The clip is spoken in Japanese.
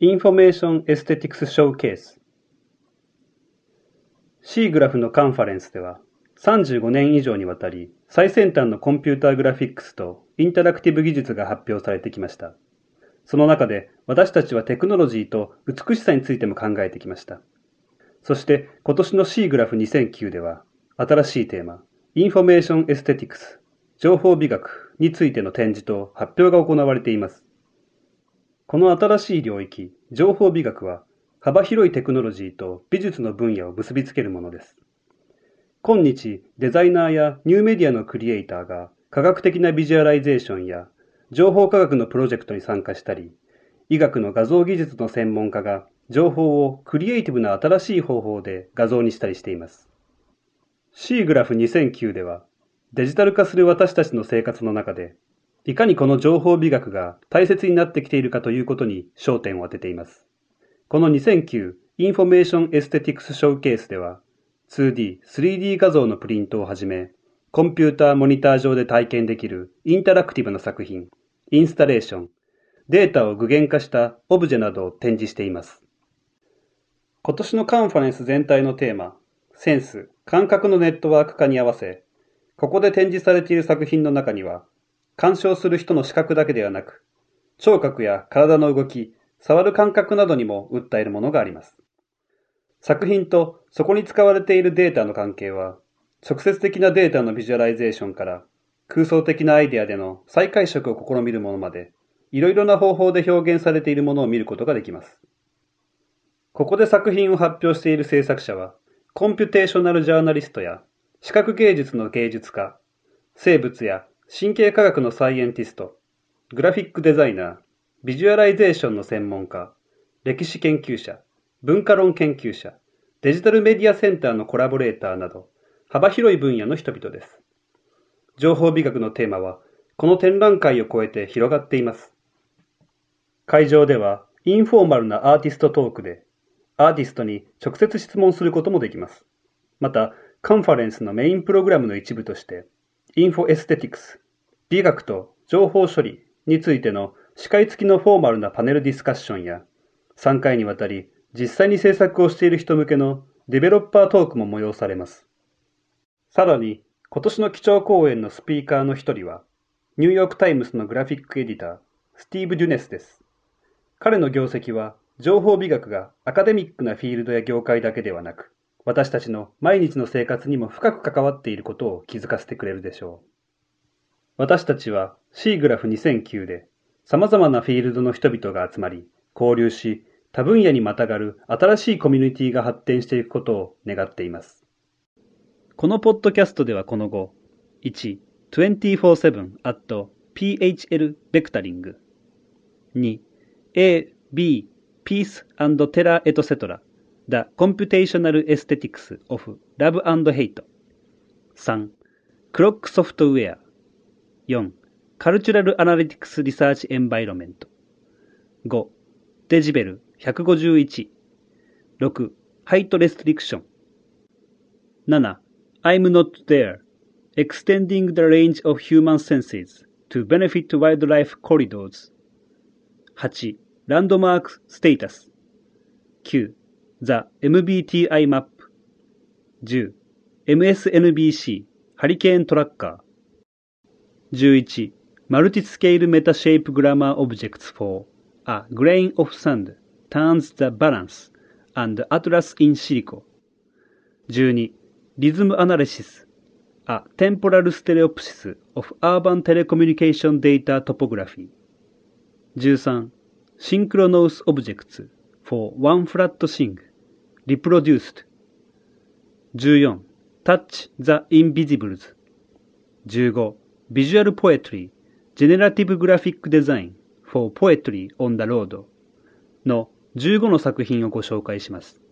Information Aesthetics Showcase SIGGRAPH のカンファレンスでは35年以上にわたり最先端のコンピューターグラフィックスとインタラクティブ技術が発表されてきました。その中で私たちはテクノロジーと美しさについても考えてきました。そして今年の C グラフ2009では新しいテーマ、 Information Aesthetics、情報美学についての展示と発表が行われています。この新しい領域、情報美学は幅広いテクノロジーと美術の分野を結びつけるものです。今日、デザイナーやニューメディアのクリエイターが科学的なビジュアライゼーションや情報科学のプロジェクトに参加したり、医学の画像技術の専門家が情報をクリエイティブな新しい方法で画像にしたりしています。C グラフ2009では、デジタル化する私たちの生活の中で、いかにこの情報美学が大切になってきているかということに焦点を当てています。この2009 Information Aesthetics Showcase では、2D、3D 画像のプリントをはじめ、コンピューターモニター上で体験できるインタラクティブな作品、インスタレーション、データを具現化したオブジェなどを展示しています。今年のカンファレンス全体のテーマ、センス、感覚のネットワーク化に合わせ、ここで展示されている作品の中には、鑑賞する人の視覚だけではなく、聴覚や体の動き、触る感覚などにも訴えるものがあります。作品とそこに使われているデータの関係は、直接的なデータのビジュアライゼーションから空想的なアイデアでの再解釈を試みるものまで、いろいろな方法で表現されているものを見ることができます。ここで作品を発表している制作者は、computational journalist や視覚芸術の芸術家、生物や神経科学のサイエンティスト、グラフィックデザイナー、ビジュアライゼーションの専門家、歴史研究者、文化論研究者、デジタルメディアセンターのコラボレーターなど、幅広い分野の人々です。情報美学のテーマは、この展覧会を超えて広がっています。会場では、インフォーマルなアーティストトークで、アーティストに直接質問することもできます。また、カンファレンスのメインプログラムの一部として、 Info-Aesthetics、美学と情報処理についての司会付きのフォーマルなパネルディスカッションや、3回にわたり実際に制作をしている人向けのデベロッパートークも催されます。さらに、今年の基調講演のスピーカーの一人は、ニューヨークタイムズのグラフィックエディター、スティーブ・デュネスです。彼の業績は、情報美学がアカデミックなフィールドや業界だけではなく、私たちの毎日の生活にも深く関わっていることを気づかせてくれるでしょう。私たちは C グラフ2009で様々なフィールドの人々が集まり、交流し、多分野にまたがる新しいコミュニティが発展していくことを願っています。このポッドキャストではこの後、1、24-7 at PHL ベクタリング。2、A、B、Peace and Terra etc. The Computational Aesthetics of Love and Hate。3、Clock Software。4、Cultural Analytics Research Environment。5、デジベル151。6、Height Restriction。7、I'm not there, extending the range of human senses to benefit wildlife corridors. 8. Landmark status. 9. The MBTI map. 10. MSNBC Hurricane Tracker. 11. Multi-scale meta-shape grammar objects for a grain of sand turns the balance and atlas in silico. 12. Rhythm Analysis A Temporal Stereopsis of Urban Telecommunication Data Topography 13. Synchronous Objects for One Flat Thing Reproduced 14. Touch the Invisibles 15. Visual Poetry Generative Graphic Design for Poetry on the Road の15の作品をご紹介します。